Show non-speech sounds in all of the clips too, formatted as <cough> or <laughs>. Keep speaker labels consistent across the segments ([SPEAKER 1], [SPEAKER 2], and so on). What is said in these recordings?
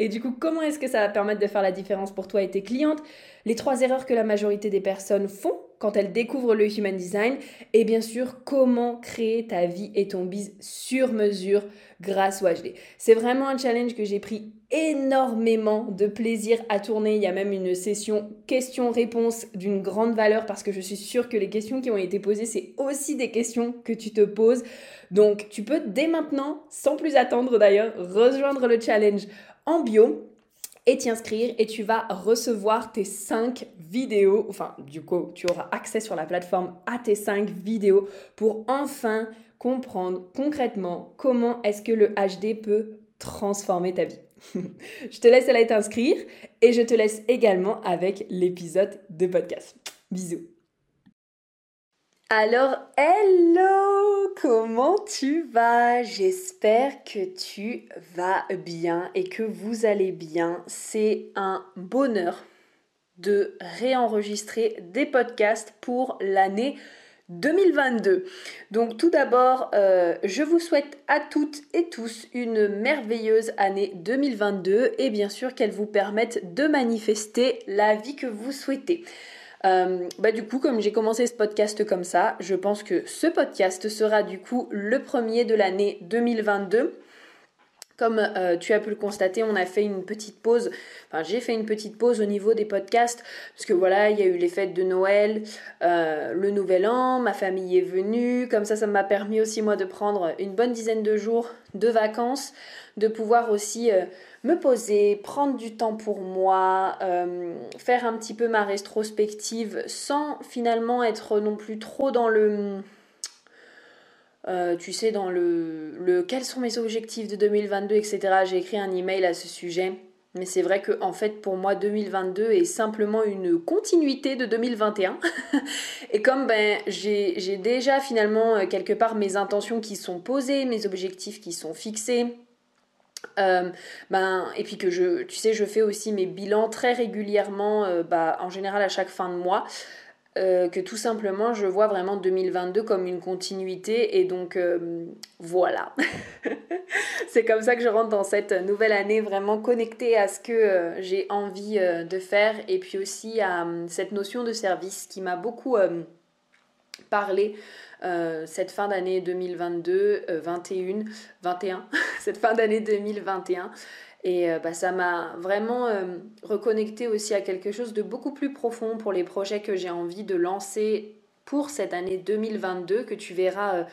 [SPEAKER 1] et du coup, comment est-ce que ça va permettre de faire la différence pour toi et tes clientes? Les trois erreurs que la majorité des personnes font quand elles découvrent le Human Design. Et bien sûr, comment créer ta vie et ton biz sur mesure grâce au HD. C'est vraiment un challenge que j'ai pris énormément de plaisir à tourner. Il y a même une session questions-réponses d'une grande valeur parce que je suis sûre que les questions qui ont été posées, c'est aussi des questions que tu te poses. Donc, tu peux dès maintenant, sans plus attendre d'ailleurs, rejoindre le challenge en bio et t'y et tu vas recevoir tes 5 vidéos, enfin du coup tu auras accès sur la plateforme à tes 5 vidéos pour enfin comprendre concrètement comment est-ce que le HD peut transformer ta vie. <laughs> je te laisse aller t'inscrire et je te laisse également avec l'épisode de podcast. Bisous. Alors, hello, comment tu vas? J'espère que tu vas bien et que vous allez bien. C'est un bonheur de réenregistrer des podcasts pour l'année 2022. Donc tout d'abord, euh, je vous souhaite à toutes et tous une merveilleuse année 2022 et bien sûr qu'elle vous permette de manifester la vie que vous souhaitez. Euh, bah du coup, comme j'ai commencé ce podcast comme ça, je pense que ce podcast sera du coup le premier de l'année 2022. Comme euh, tu as pu le constater, on a fait une petite pause, enfin j'ai fait une petite pause au niveau des podcasts, parce que voilà, il y a eu les fêtes de Noël, euh, le Nouvel An, ma famille est venue, comme ça ça m'a permis aussi moi de prendre une bonne dizaine de jours de vacances, de pouvoir aussi me poser, prendre du temps pour moi, euh, faire un petit peu ma rétrospective sans finalement être non plus trop dans le... Euh, tu sais, dans le, le quels sont mes objectifs de 2022, etc. J'ai écrit un email à ce sujet. Mais c'est vrai que en fait pour moi 2022 est simplement une continuité de 2021. <laughs> et comme ben j'ai déjà finalement euh, quelque part mes intentions qui sont posées, mes objectifs qui sont fixés, euh, ben, et puis que je, tu sais, je fais aussi mes bilans très régulièrement, euh, bah, en général à chaque fin de mois. Euh, que tout simplement je vois vraiment 2022 comme une continuité et donc voilà <laughs> c'est comme ça que je rentre dans cette nouvelle année vraiment connectée à ce que j'ai envie de faire et puis aussi à cette notion de service qui m'a beaucoup parlé euh, cette fin d'année 2022, 21, 21, cette fin d'année 2021. Et euh, bah, ça m'a vraiment euh, reconnecté aussi à quelque chose de beaucoup plus profond pour les projets que j'ai envie de lancer pour cette année 2022 que tu verras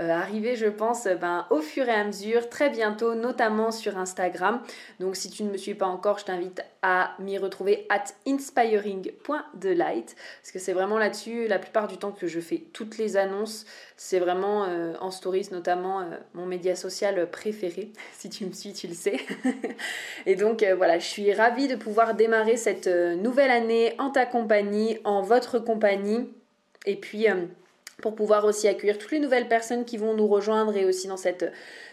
[SPEAKER 1] euh, arriver, je pense, ben, au fur et à mesure, très bientôt, notamment sur Instagram. Donc si tu ne me suis pas encore, je t'invite à m'y retrouver at inspiring.delight parce que c'est vraiment là-dessus la plupart du temps que je fais toutes les annonces. C'est vraiment euh, en stories, notamment euh, mon média social préféré. <laughs> si tu me suis, tu le sais. <laughs> et donc voilà, je suis ravie de pouvoir démarrer cette nouvelle année en ta compagnie, en votre compagnie. Et puis pour pouvoir aussi accueillir toutes les nouvelles personnes qui vont nous rejoindre et aussi dans cette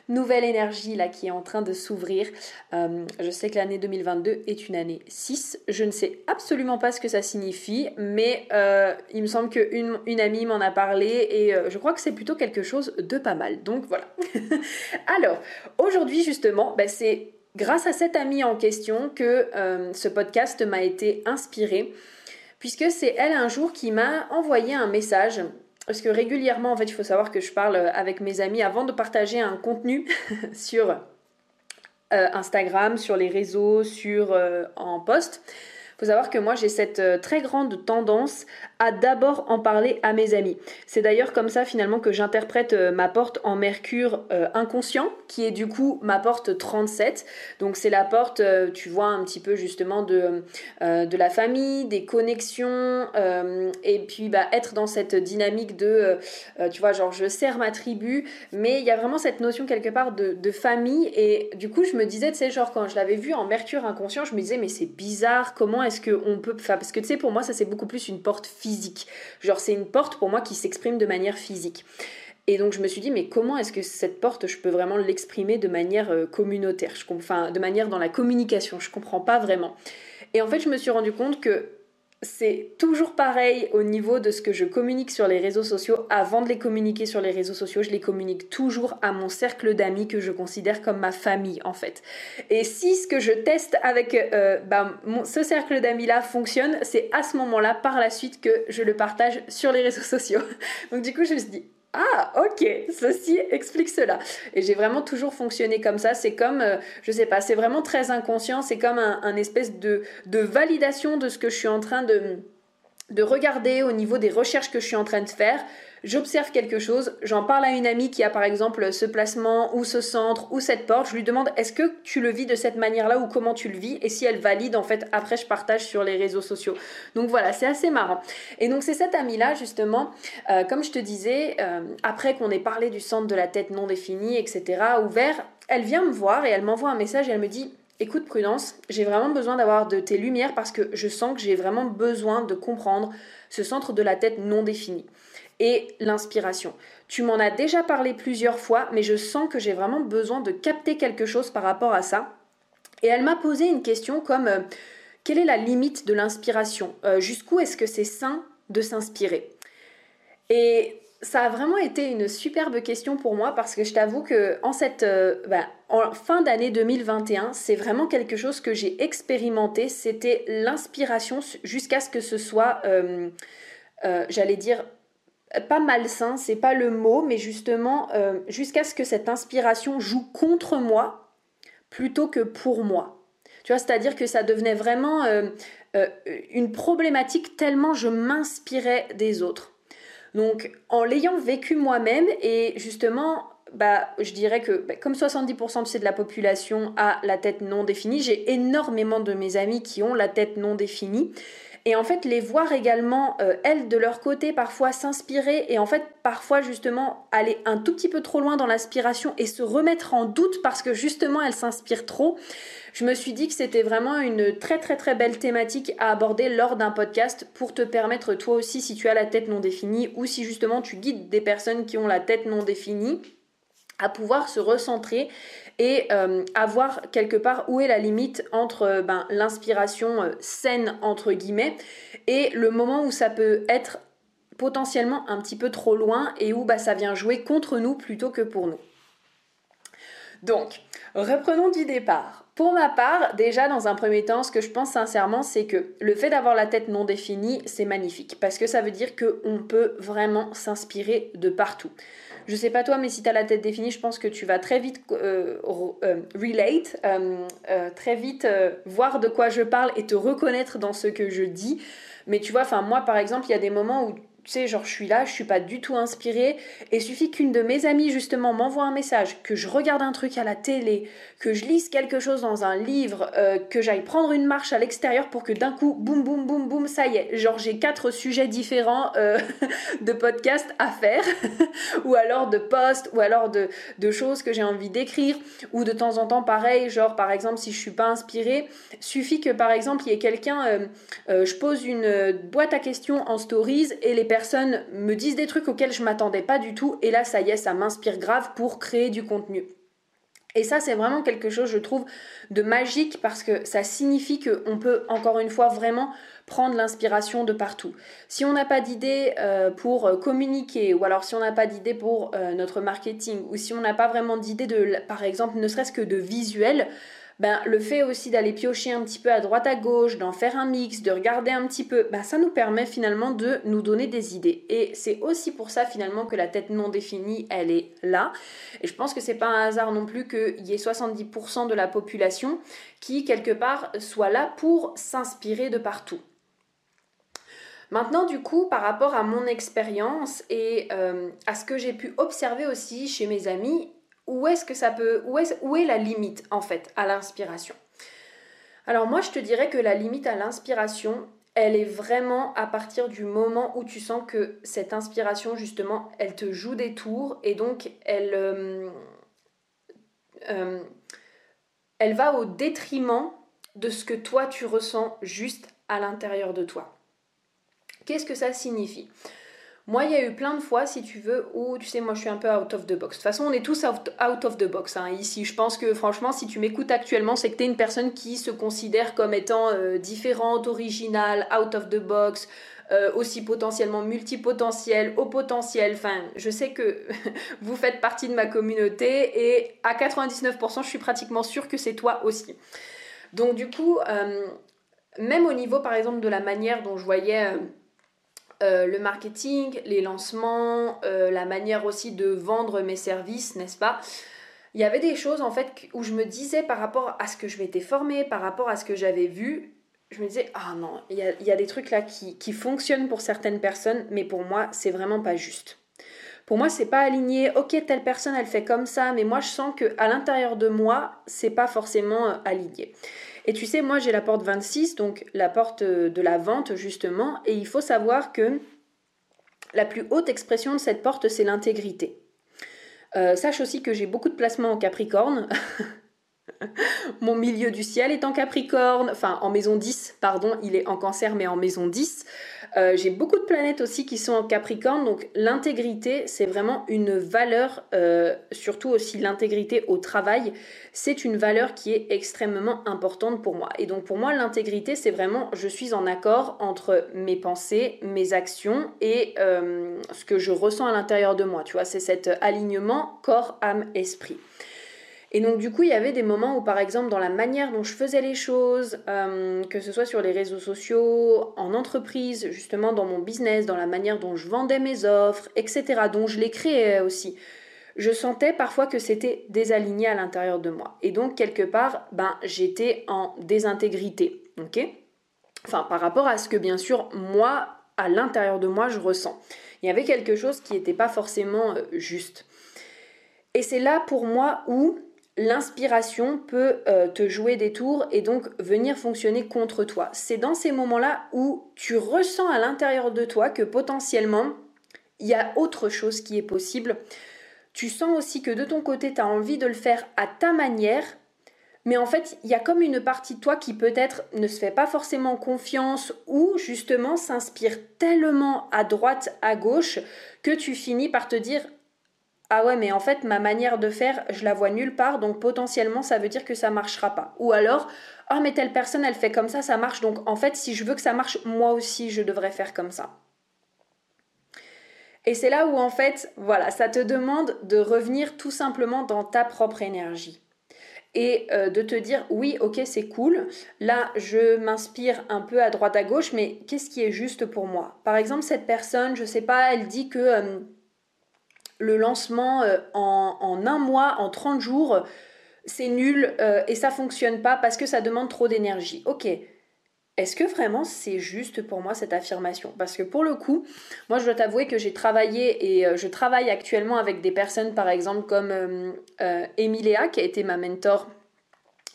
[SPEAKER 1] nouvelle énergie là qui est en train de s'ouvrir. Euh, je sais que l'année 2022 est une année 6. Je ne sais absolument pas ce que ça signifie, mais euh, il me semble qu'une une amie m'en a parlé et euh, je crois que c'est plutôt quelque chose de pas mal. Donc voilà. <laughs> Alors, aujourd'hui justement, bah, c'est grâce à cette amie en question que euh, ce podcast m'a été inspiré, puisque c'est elle un jour qui m'a envoyé un message. Parce que régulièrement, en fait, il faut savoir que je parle avec mes amis avant de partager un contenu <laughs> sur Instagram, sur les réseaux, sur en post faut savoir que moi j'ai cette euh, très grande tendance à d'abord en parler à mes amis. C'est d'ailleurs comme ça finalement que j'interprète euh, ma porte en mercure euh, inconscient, qui est du coup ma porte 37. Donc c'est la porte, tu vois, un petit peu justement de, de la famille, des connexions, et puis bah, être dans cette dynamique de, tu vois, genre je sers ma tribu, mais il y a vraiment cette notion quelque part de, famille, et du coup je me disais, tu sais, genre quand je l'avais vu en mercure inconscient, je me disais, mais c'est bizarre, comment faire Parce que tu sais, pour moi, ça c'est beaucoup plus une porte physique. Genre, c'est une porte pour moi qui s'exprime de manière physique. Et donc je me suis dit, mais comment est-ce que cette porte, je peux vraiment l'exprimer de manière euh, communautaire? Je, Enfin, de manière dans la communication, je comprends pas vraiment. Et en fait, je me suis rendu compte que c'est toujours pareil au niveau de ce que je communique sur les réseaux sociaux. Avant de les communiquer sur les réseaux sociaux, je les communique toujours à mon cercle d'amis que je considère comme ma famille en fait. Et si ce que je teste avec euh, bah, ce cercle d'amis-là fonctionne, c'est à ce moment-là, par la suite, que je le partage sur les réseaux sociaux. <laughs> Donc du coup, je me suis dit, ah, ok, ceci explique cela. Et j'ai vraiment toujours fonctionné comme ça. C'est comme, euh, je sais pas, c'est vraiment très inconscient. C'est comme un, espèce de, de validation de ce que je suis en train de, de regarder au niveau des recherches que je suis en train de faire j'observe quelque chose, j'en parle à une amie qui a par exemple ce placement ou ce centre ou cette porte, je lui demande est-ce que tu le vis de cette manière-là ou comment tu le vis? Et si elle valide en fait après je partage sur les réseaux sociaux. Donc voilà, c'est assez marrant. Et donc c'est cette amie-là justement, euh, comme je te disais, euh, après qu'on ait parlé du centre de la tête non défini, etc., ouvert, elle vient me voir et elle m'envoie un message et elle me dit Écoute Prudence, j'ai vraiment besoin d'avoir de tes lumières parce que je sens que j'ai vraiment besoin de comprendre ce centre de la tête non défini et l'inspiration. Tu m'en as déjà parlé plusieurs fois, mais je sens que j'ai vraiment besoin de capter quelque chose par rapport à ça. Et elle m'a posé une question comme euh, quelle est la limite de l'inspiration? Euh, Jusqu'où est-ce que c'est sain de s'inspirer? Et ça a vraiment été une superbe question pour moi parce que je t'avoue que en cette euh, bah, en fin d'année 2021, c'est vraiment quelque chose que j'ai expérimenté. C'était l'inspiration jusqu'à ce que ce soit, j'allais dire, pas malsain, c'est pas le mot, mais justement euh, jusqu'à ce que cette inspiration joue contre moi plutôt que pour moi. Tu vois, c'est-à-dire que ça devenait vraiment euh, euh, une problématique tellement je m'inspirais des autres. Donc, en l'ayant vécu moi-même et justement, bah, je dirais que bah, comme 70% de la population a la tête non définie, j'ai énormément de mes amis qui ont la tête non définie et en fait les voir également, euh, elles de leur côté, parfois s'inspirer et en fait parfois justement aller un tout petit peu trop loin dans l'aspiration et se remettre en doute parce que justement elles s'inspirent trop. Je me suis dit que c'était vraiment une très très très belle thématique à aborder lors d'un podcast pour te permettre toi aussi si tu as la tête non définie ou si justement tu guides des personnes qui ont la tête non définie à pouvoir se recentrer et euh, avoir quelque part où est la limite entre euh, ben, l'inspiration euh, saine entre guillemets et le moment où ça peut être potentiellement un petit peu trop loin et où bah, ça vient jouer contre nous plutôt que pour nous. Donc, reprenons du départ. Pour ma part, déjà dans un premier temps, ce que je pense sincèrement, c'est que le fait d'avoir la tête non définie, c'est magnifique parce que ça veut dire qu'on peut vraiment s'inspirer de partout. Je sais pas toi, mais si tu as la tête définie, je pense que tu vas très vite euh, euh, relate, euh, très vite voir de quoi je parle et te reconnaître dans ce que je dis. Mais tu vois, moi par exemple, il y a des moments où tu sais, genre je suis là, je suis pas du tout inspirée, et suffit qu'une de mes amies justement m'envoie un message, que je regarde un truc à la télé, que je lise quelque chose dans un livre, euh, que j'aille prendre une marche à l'extérieur pour que d'un coup, boum boum boum boum, ça y est, genre j'ai quatre sujets différents euh, <laughs> de podcast à faire, <laughs> ou alors de posts, ou alors de, de choses que j'ai envie d'écrire, ou de temps en temps pareil, genre par exemple si je suis pas inspirée, suffit que par exemple il y ait quelqu'un, euh, je pose une boîte à questions en stories et les personnes me disent des trucs auxquels je m'attendais pas du tout et là ça y est, ça m'inspire grave pour créer du contenu. Et ça, c'est vraiment quelque chose, je trouve, de magique parce que ça signifie qu'on peut, encore une fois, vraiment prendre l'inspiration de partout. Si on n'a pas d'idée euh, pour communiquer, ou alors si on n'a pas d'idée pour euh, notre marketing, ou si on n'a pas vraiment d'idée de, par exemple, ne serait-ce que de visuel, ben, le fait aussi d'aller piocher un petit peu à droite à gauche, d'en faire un mix, de regarder un petit peu, ben, ça nous permet finalement de nous donner des idées. Et c'est aussi pour ça finalement que la tête non définie, elle est là. Et je pense que c'est pas un hasard non plus qu'il y ait 70% de la population qui, quelque part, soit là pour s'inspirer de partout. Maintenant, du coup, par rapport à mon expérience et euh, à ce que j'ai pu observer aussi chez mes amis, où est-ce que ça peut, où est, où est la limite en fait à l'inspiration? Alors moi, je te dirais que la limite à l'inspiration, elle est vraiment à partir du moment où tu sens que cette inspiration, justement, elle te joue des tours et donc elle, euh, euh, elle va au détriment de ce que toi tu ressens juste à l'intérieur de toi. Qu'est-ce que ça signifie? Moi, il y a eu plein de fois, si tu veux, où, tu sais, moi, je suis un peu out of the box. De toute façon, on est tous out, of the box hein, ici. Je pense que, franchement, si tu m'écoutes actuellement, c'est que tu es une personne qui se considère comme étant euh, différente, originale, out of the box, euh, aussi potentiellement multipotentiel, au potentiel. Enfin, je sais que <laughs> vous faites partie de ma communauté et à 99%, je suis pratiquement sûre que c'est toi aussi. Donc, du coup, euh, même au niveau, par exemple, de la manière dont je voyais euh, le marketing, les lancements, euh, la manière aussi de vendre mes services, n'est-ce pas? Il y avait des choses en fait où je me disais par rapport à ce que je m'étais formée, par rapport à ce que j'avais vu, je me disais, ah non, il y a, des trucs là qui, qui fonctionnent pour certaines personnes, mais pour moi, c'est vraiment pas juste. Pour moi, c'est pas aligné. Ok, telle personne, elle fait comme ça, mais moi, je sens que à l'intérieur de moi, c'est pas forcément euh, aligné. Et tu sais, moi j'ai la porte 26, donc la porte de la vente justement, et il faut savoir que la plus haute expression de cette porte, c'est l'intégrité. Euh, sache aussi que j'ai beaucoup de placements en Capricorne. <laughs> Mon milieu du ciel est en Capricorne, enfin en maison 10, pardon, il est en cancer mais en maison 10. Euh, j'ai beaucoup de planètes aussi qui sont en Capricorne, donc l'intégrité, c'est vraiment une valeur, euh, surtout aussi l'intégrité au travail, c'est une valeur qui est extrêmement importante pour moi. Et donc pour moi, l'intégrité, c'est vraiment, je suis en accord entre mes pensées, mes actions et euh, ce que je ressens à l'intérieur de moi. Tu vois, c'est cet alignement corps, âme, esprit. Et donc du coup, il y avait des moments où, par exemple, dans la manière dont je faisais les choses, euh, que ce soit sur les réseaux sociaux, en entreprise, justement dans mon business, dans la manière dont je vendais mes offres, etc., dont je les créais aussi, je sentais parfois que c'était désaligné à l'intérieur de moi. Et donc, quelque part, ben, j'étais en désintégrité. ok? Enfin, par rapport à ce que, bien sûr, moi, à l'intérieur de moi, je ressens. Il y avait quelque chose qui n'était pas forcément euh, juste. Et c'est là pour moi où l'inspiration peut euh, te jouer des tours et donc venir fonctionner contre toi. C'est dans ces moments-là où tu ressens à l'intérieur de toi que potentiellement, il y a autre chose qui est possible. Tu sens aussi que de ton côté, tu as envie de le faire à ta manière, mais en fait, il y a comme une partie de toi qui peut-être ne se fait pas forcément confiance ou justement s'inspire tellement à droite, à gauche, que tu finis par te dire ah ouais, mais en fait, ma manière de faire, je la vois nulle part, donc potentiellement, ça veut dire que ça marchera pas. Ou alors, ah, oh, mais telle personne, elle fait comme ça, ça marche, donc en fait, si je veux que ça marche, moi aussi, je devrais faire comme ça. Et c'est là où, en fait, voilà, ça te demande de revenir tout simplement dans ta propre énergie. Et euh, de te dire, oui, ok, c'est cool, là, je m'inspire un peu à droite à gauche, mais qu'est-ce qui est juste pour moi? Par exemple, cette personne, je sais pas, elle dit que... Euh, le lancement euh, en, un mois, en 30 jours, c'est nul euh, et ça fonctionne pas parce que ça demande trop d'énergie. Ok. Est-ce que vraiment c'est juste pour moi cette affirmation? Parce que pour le coup, moi je dois t'avouer que j'ai travaillé et euh, je travaille actuellement avec des personnes par exemple comme Emilia qui a été ma mentor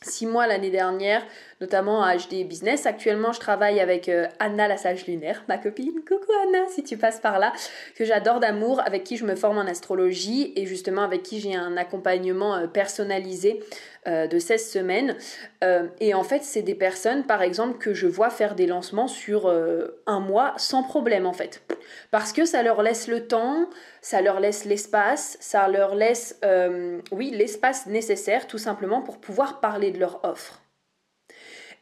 [SPEAKER 1] six mois l'année dernière, notamment à HD Business. Actuellement, je travaille avec euh, Anna la sage lunaire, ma copine. Coucou Anna, si tu passes par là, que j'adore d'amour, avec qui je me forme en astrologie et justement avec qui j'ai un accompagnement euh, personnalisé euh, de 16 semaines. et en fait, c'est des personnes, par exemple, que je vois faire des lancements sur un mois sans problème, en fait. Parce que ça leur laisse le temps, ça leur laisse l'espace, ça leur laisse, oui, l'espace nécessaire, tout simplement, pour pouvoir parler de leur offre.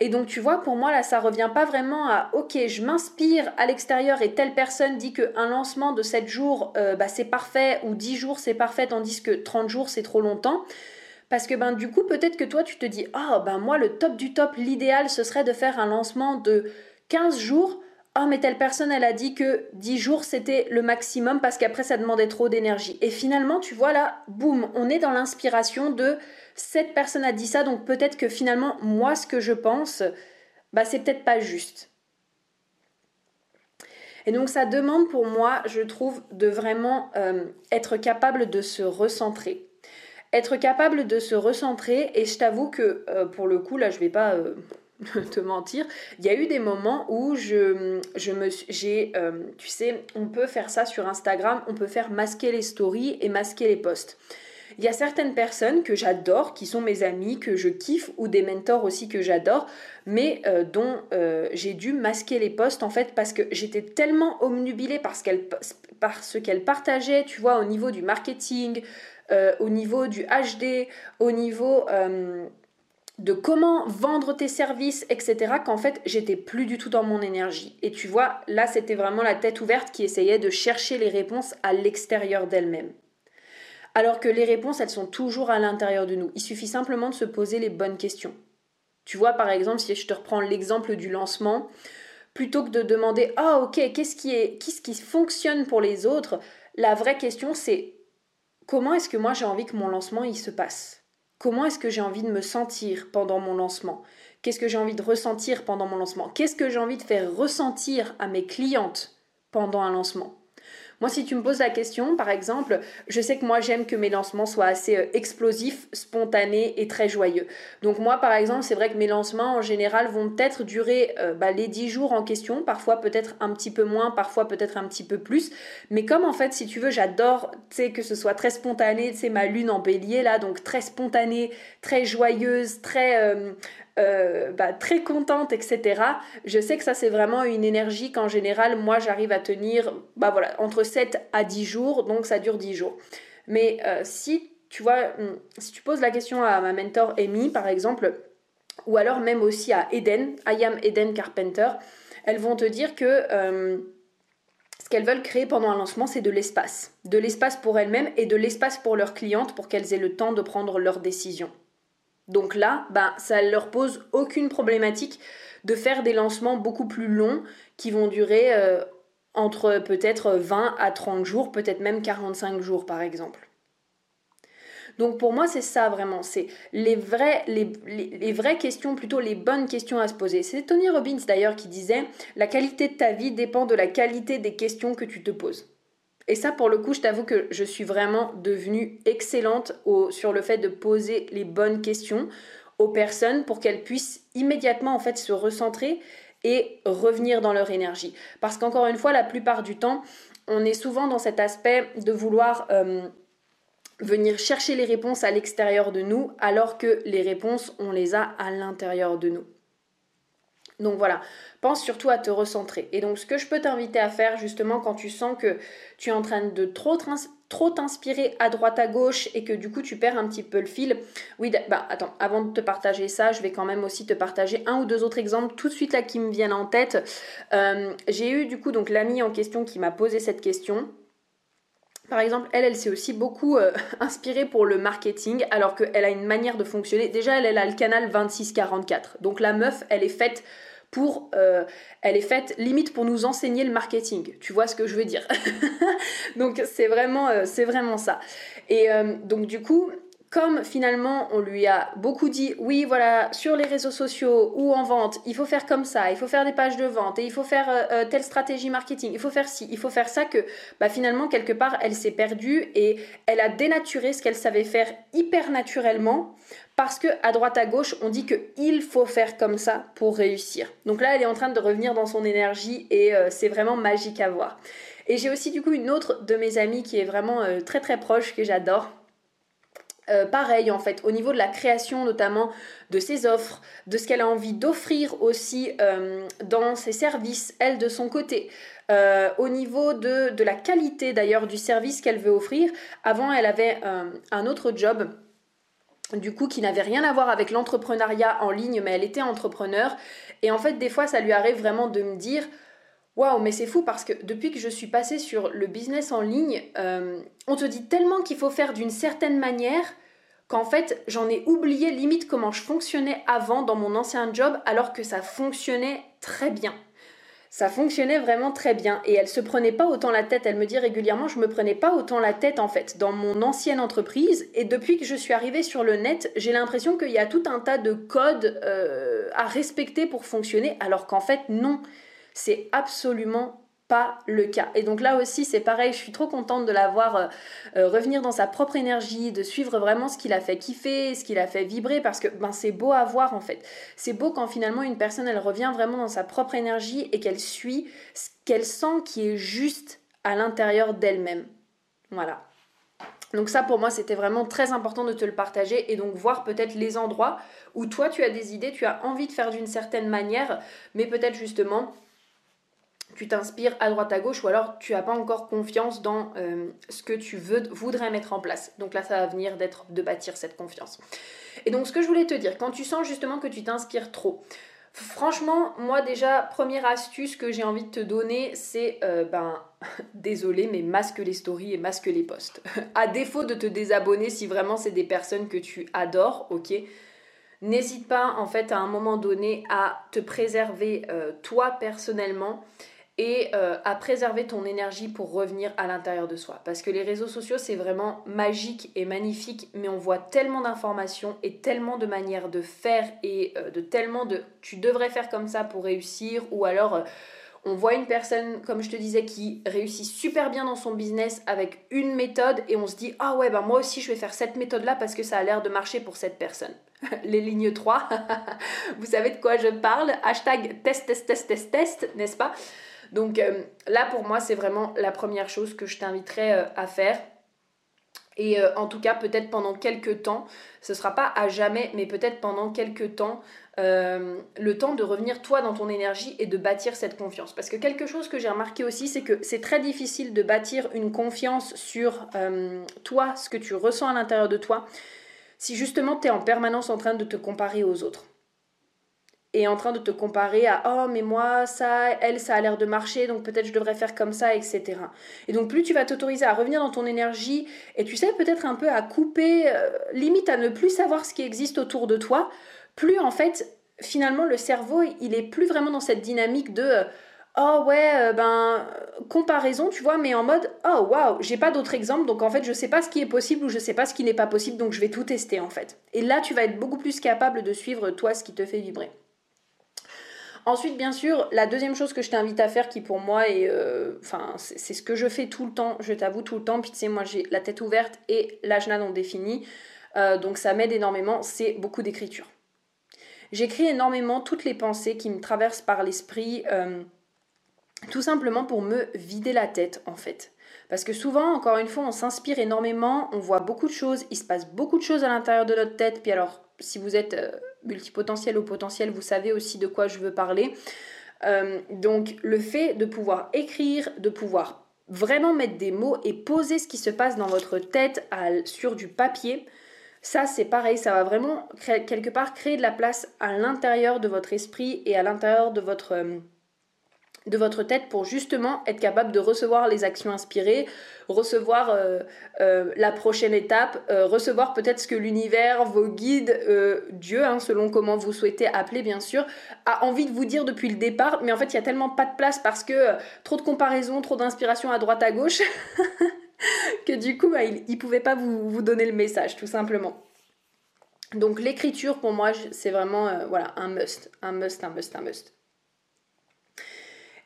[SPEAKER 1] Et donc tu vois, pour moi là, ça revient pas vraiment à ok, je m'inspire à l'extérieur et telle personne dit qu'un lancement de 7 jours, euh, bah, c'est parfait, ou 10 jours c'est parfait, tandis que 30 jours c'est trop longtemps. Parce que ben du coup, peut-être que toi, tu te dis, ah ben moi, le top du top, l'idéal, ce serait de faire un lancement de 15 jours. Oh, mais telle personne, elle a dit que 10 jours, c'était le maximum parce qu'après, ça demandait trop d'énergie. Et finalement, tu vois là, boum, on est dans l'inspiration de cette personne a dit ça, donc peut-être que finalement, moi, ce que je pense, bah, c'est peut-être pas juste. Et donc ça demande pour moi, je trouve, de vraiment euh, être capable de se recentrer. Être capable de se recentrer, et je t'avoue que euh, pour le coup, là, je vais pas euh, <laughs> te mentir, il y a eu des moments où je, me j'ai, tu sais, on peut faire ça sur Instagram, on peut faire masquer les stories et masquer les posts. Il y a certaines personnes que j'adore, qui sont mes amis, que je kiffe, ou des mentors aussi que j'adore, mais euh, dont euh, j'ai dû masquer les posts en fait parce que j'étais tellement omnubilée par ce qu'elle partageait, tu vois, au niveau du marketing, euh, au niveau du HD, au niveau de comment vendre tes services, etc., qu'en fait, j'étais plus du tout dans mon énergie. Et tu vois, là, c'était vraiment la tête ouverte qui essayait de chercher les réponses à l'extérieur d'elle-même. Alors que les réponses, elles sont toujours à l'intérieur de nous. Il suffit simplement de se poser les bonnes questions. Tu vois, par exemple, si je te reprends l'exemple du lancement, plutôt que de demander Ah, ok, qu'est-ce qui, fonctionne pour les autres? La vraie question, c'est comment est-ce que moi j'ai envie que mon lancement il se passe? Comment est-ce que j'ai envie de me sentir pendant mon lancement? Qu'est-ce que j'ai envie de ressentir pendant mon lancement? Qu'est-ce que j'ai envie de faire ressentir à mes clientes pendant un lancement? Moi, si tu me poses la question, par exemple, je sais que moi, j'aime que mes lancements soient assez euh, explosifs, spontanés et très joyeux. Donc moi, par exemple, c'est vrai que mes lancements, en général, vont peut-être durer euh, bah, les 10 jours en question, parfois peut-être un petit peu moins, parfois peut-être un petit peu plus. Mais comme en fait, si tu veux, j'adore, tu que ce soit très spontané, tu sais, ma lune en bélier, là, donc très spontanée, très joyeuse, très... Euh, euh, bah, très contente, etc. Je sais que ça c'est vraiment une énergie qu'en général moi j'arrive à tenir bah, voilà, entre 7 à 10 jours, donc ça dure 10 jours. Mais euh, si tu vois, hmm, si tu poses la question à ma mentor Amy par exemple, ou alors même aussi à Eden, I am Eden Carpenter, elles vont te dire que euh, ce qu'elles veulent créer pendant un lancement, c'est de l'espace. De l'espace pour elles-mêmes et de l'espace pour leurs clientes pour qu'elles aient le temps de prendre leurs décisions. Donc là, bah, ça ne leur pose aucune problématique de faire des lancements beaucoup plus longs qui vont durer euh, entre peut-être 20 à 30 jours, peut-être même 45 jours par exemple. Donc pour moi, c'est ça vraiment, c'est les, vraies questions, plutôt les bonnes questions à se poser. C'est Tony Robbins d'ailleurs qui disait, la qualité de ta vie dépend de la qualité des questions que tu te poses. Et ça, pour le coup, je t'avoue que je suis vraiment devenue excellente sur le fait de poser les bonnes questions aux personnes pour qu'elles puissent immédiatement en fait se recentrer et revenir dans leur énergie. Parce qu'encore une fois, la plupart du temps, on est souvent dans cet aspect de vouloir euh, venir chercher les réponses à l'extérieur de nous, alors que les réponses, on les a à l'intérieur de nous. Donc voilà, pense surtout à te recentrer. Et donc ce que je peux t'inviter à faire justement quand tu sens que tu es en train de trop t'inspirer à droite à gauche et que du coup tu perds un petit peu le fil. Oui, bah attends, avant de te partager ça, je vais quand même aussi te partager un ou deux autres exemples tout de suite là qui me viennent en tête. Euh, j'ai eu du coup donc l'amie en question qui m'a posé cette question. Par exemple, elle, elle s'est aussi beaucoup euh, <laughs> inspirée pour le marketing, alors qu'elle a une manière de fonctionner. Déjà, elle, a le canal 2644. Donc la meuf, elle est faite pour, euh, elle est faite limite pour nous enseigner le marketing. Tu vois ce que je veux dire? <laughs> Donc c'est vraiment, euh, c'est vraiment ça. Et donc du coup, comme finalement on lui a beaucoup dit oui voilà sur les réseaux sociaux ou en vente il faut faire comme ça il faut faire des pages de vente et il faut faire euh, euh, telle stratégie marketing il faut faire ci il faut faire ça que bah, finalement quelque part elle s'est perdue et elle a dénaturé ce qu'elle savait faire hyper naturellement parce que à droite à gauche on dit que il faut faire comme ça pour réussir. Donc là elle est en train de revenir dans son énergie et euh, c'est vraiment magique à voir. Et j'ai aussi du coup une autre de mes amies qui est vraiment très très proche que j'adore euh, pareil en fait au niveau de la création notamment de ses offres, de ce qu'elle a envie d'offrir aussi euh, dans ses services, elle de son côté. Euh, au niveau de, de la qualité d'ailleurs du service qu'elle veut offrir. Avant elle avait un autre job du coup qui n'avait rien à voir avec l'entrepreneuriat en ligne mais elle était entrepreneur et en fait des fois ça lui arrive vraiment de me dire Waouh, mais c'est fou parce que depuis que je suis passée sur le business en ligne, on te dit tellement qu'il faut faire d'une certaine manière qu'en fait j'en ai oublié limite comment je fonctionnais avant dans mon ancien job alors que ça fonctionnait très bien. Ça fonctionnait vraiment très bien et elle se prenait pas autant la tête. Elle me dit régulièrement, je me prenais pas autant la tête en fait dans mon ancienne entreprise et depuis que je suis arrivée sur le net, j'ai l'impression qu'il y a tout un tas de codes euh, à respecter pour fonctionner alors qu'en fait non, c'est absolument pas le cas. Et donc là aussi, c'est pareil, je suis trop contente de la voir euh, euh, revenir dans sa propre énergie, de suivre vraiment ce qu'il a fait kiffer, ce qu'il a fait vibrer, parce que ben, c'est beau à voir en fait. C'est beau quand finalement une personne, elle revient vraiment dans sa propre énergie et qu'elle suit ce qu'elle sent qui est juste à l'intérieur d'elle-même. Voilà. Donc ça pour moi c'était vraiment très important de te le partager et donc voir peut-être les endroits où toi tu as des idées, tu as envie de faire d'une certaine manière, mais peut-être justement tu t'inspires à droite à gauche ou alors tu n'as pas encore confiance dans euh, ce que tu veux, voudrais mettre en place. Donc là, ça va venir de bâtir cette confiance. Et donc ce que je voulais te dire, quand tu sens justement que tu t'inspires trop, franchement, moi déjà, première astuce que j'ai envie de te donner, c'est, euh, ben, <laughs> désolé, mais masque les stories et masque les posts. <laughs> à défaut de te désabonner si vraiment c'est des personnes que tu adores, ok N'hésite pas en fait à un moment donné à te préserver euh, toi personnellement et euh, à préserver ton énergie pour revenir à l'intérieur de soi. Parce que les réseaux sociaux, c'est vraiment magique et magnifique, mais on voit tellement d'informations et tellement de manières de faire et euh, de tellement de tu devrais faire comme ça pour réussir, ou alors euh, on voit une personne, comme je te disais, qui réussit super bien dans son business avec une méthode et on se dit ah ouais, ben moi aussi je vais faire cette méthode-là parce que ça a l'air de marcher pour cette personne. <laughs> les lignes 3, <laughs> vous savez de quoi je parle, hashtag test, test, test, test, test, n'est-ce pas? Donc euh, là, pour moi, c'est vraiment la première chose que je t'inviterais euh, à faire. Et euh, en tout cas, peut-être pendant quelques temps, ce ne sera pas à jamais, mais peut-être pendant quelques temps, le temps de revenir toi dans ton énergie et de bâtir cette confiance. Parce que quelque chose que j'ai remarqué aussi, c'est que c'est très difficile de bâtir une confiance sur toi, ce que tu ressens à l'intérieur de toi, si justement tu es en permanence en train de te comparer aux autres et en train de te comparer à oh mais moi ça elle ça a l'air de marcher donc peut-être je devrais faire comme ça etc et donc plus tu vas t'autoriser à revenir dans ton énergie et tu sais peut-être un peu à couper euh, limite à ne plus savoir ce qui existe autour de toi plus en fait finalement le cerveau il est plus vraiment dans cette dynamique de euh, oh ouais euh, ben comparaison tu vois mais en mode oh waouh j'ai pas d'autre exemple donc en fait je sais pas ce qui est possible ou je sais pas ce qui n'est pas possible donc je vais tout tester en fait. Et là tu vas être beaucoup plus capable de suivre toi ce qui te fait vibrer Ensuite, bien sûr, la deuxième chose que je t'invite à faire, qui pour moi est, euh, enfin, c'est ce que je fais tout le temps, je t'avoue tout le temps, puis tu sais, moi j'ai la tête ouverte et l'ajna non défini, euh, donc ça m'aide énormément, c'est beaucoup d'écriture. J'écris énormément toutes les pensées qui me traversent par l'esprit, euh, tout simplement pour me vider la tête en fait. Parce que souvent, encore une fois, on s'inspire énormément, on voit beaucoup de choses, il se passe beaucoup de choses à l'intérieur de notre tête, puis alors, si vous êtes multipotentiel ou potentiel, vous savez aussi de quoi je veux parler. Euh, donc le fait de pouvoir écrire, de pouvoir vraiment mettre des mots et poser ce qui se passe dans votre tête sur du papier, ça c'est pareil, ça va vraiment quelque part créer de la place à l'intérieur de votre esprit et à l'intérieur de votre... Euh, de votre tête pour justement être capable de recevoir les actions inspirées, recevoir euh, euh, la prochaine étape, euh, recevoir peut-être ce que l'univers, vos guides, Dieu, hein, selon comment vous souhaitez appeler bien sûr, a envie de vous dire depuis le départ, mais en fait il n'y a tellement pas de place parce que trop de comparaisons, trop d'inspiration à droite à gauche, <laughs> que du coup bah, il ne pouvait pas vous, vous donner le message tout simplement. Donc l'écriture pour moi c'est vraiment voilà un must, un must, un must, un must.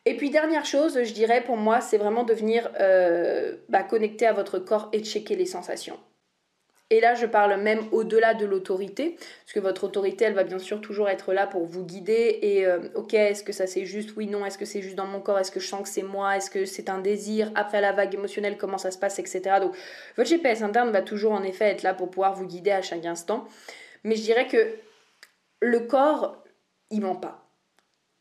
[SPEAKER 1] Et puis dernière chose, je dirais pour moi, c'est vraiment de venir euh, bah, connecter à votre corps et checker les sensations. Et là, je parle même au-delà de l'autorité, parce que votre autorité, elle va bien sûr toujours être là pour vous guider. Et euh, ok, est-ce que ça c'est juste Oui, non. Est-ce que c'est juste dans mon corps Est-ce que je sens que c'est moi Est-ce que c'est un désir Après la vague émotionnelle, comment ça se passe, etc. Donc, votre GPS interne va toujours en effet être là pour pouvoir vous guider à chaque instant. Mais je dirais que le corps, il ment pas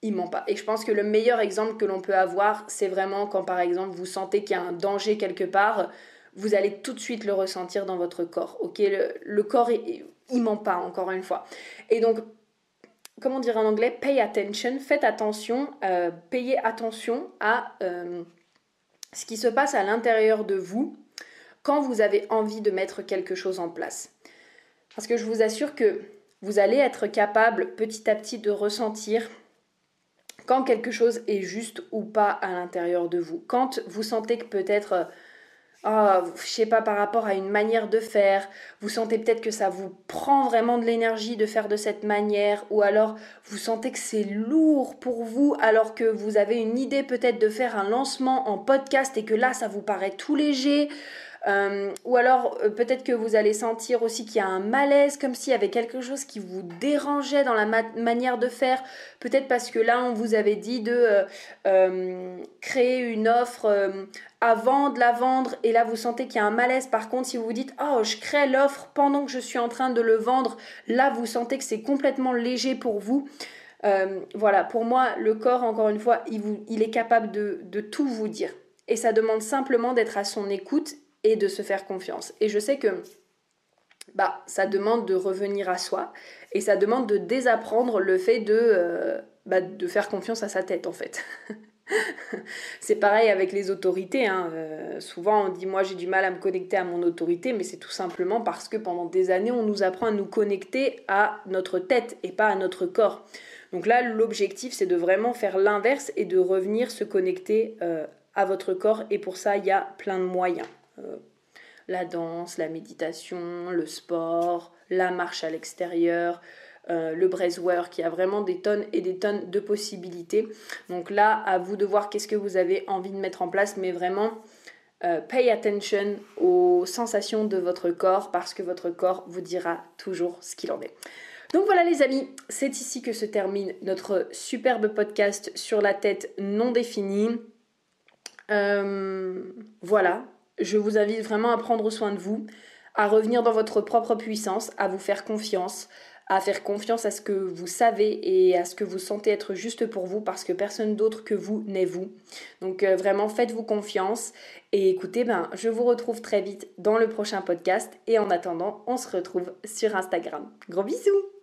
[SPEAKER 1] il ment pas. Et je pense que le meilleur exemple que l'on peut avoir, c'est vraiment quand par exemple vous sentez qu'il y a un danger quelque part, vous allez tout de suite le ressentir dans votre corps. Ok, le, corps, il, ment pas, encore une fois. Et donc, comment dire en anglais, pay attention, faites attention, euh, payez attention à euh, ce qui se passe à l'intérieur de vous quand vous avez envie de mettre quelque chose en place. Parce que je vous assure que vous allez être capable petit à petit de ressentir quand quelque chose est juste ou pas à l'intérieur de vous. Quand vous sentez que peut-être oh, je sais pas, par rapport à une manière de faire, vous sentez peut-être que ça vous prend vraiment de l'énergie de faire de cette manière, ou alors vous sentez que c'est lourd pour vous, alors que vous avez une idée peut-être de faire un lancement en podcast et que là, ça vous paraît tout léger. Euh, ou alors euh, peut-être que vous allez sentir aussi qu'il y a un malaise, comme s'il y avait quelque chose qui vous dérangeait dans la manière de faire. Peut-être parce que là, on vous avait dit de euh, créer une offre avant de la vendre et là vous sentez qu'il y a un malaise. Par contre, si vous vous dites oh je crée l'offre pendant que je suis en train de le vendre, là vous sentez que c'est complètement léger pour vous. voilà, pour moi, le corps, encore une fois, il, vous, il est capable de, de tout vous dire. Et ça demande simplement d'être à son écoute et de se faire confiance. Et je sais que bah, ça demande de revenir à soi et ça demande de désapprendre le fait de, euh, bah, de faire confiance à sa tête en fait. <laughs> c'est pareil avec les autorités. Hein. Euh, souvent on dit moi j'ai du mal à me connecter à mon autorité, mais c'est tout simplement parce que pendant des années on nous apprend à nous connecter à notre tête et pas à notre corps. Donc là l'objectif c'est de vraiment faire l'inverse et de revenir se connecter euh, à votre corps et pour ça il y a plein de moyens. Euh, la danse, la méditation, le sport, la marche à l'extérieur, euh, le breathwork, qui a vraiment des tonnes et des tonnes de possibilités. Donc là, à vous de voir qu'est-ce que vous avez envie de mettre en place, mais vraiment, euh, pay attention aux sensations de votre corps parce que votre corps vous dira toujours ce qu'il en est. Donc voilà les amis, c'est ici que se termine notre superbe podcast sur la tête non définie. voilà, je vous invite vraiment à prendre soin de vous, à revenir dans votre propre puissance, à vous faire confiance, à faire confiance à ce que vous savez et à ce que vous sentez être juste pour vous parce que personne d'autre que vous n'est vous. Donc euh, vraiment faites-vous confiance et écoutez, ben, je vous retrouve très vite dans le prochain podcast et en attendant, on se retrouve sur Instagram. Gros bisous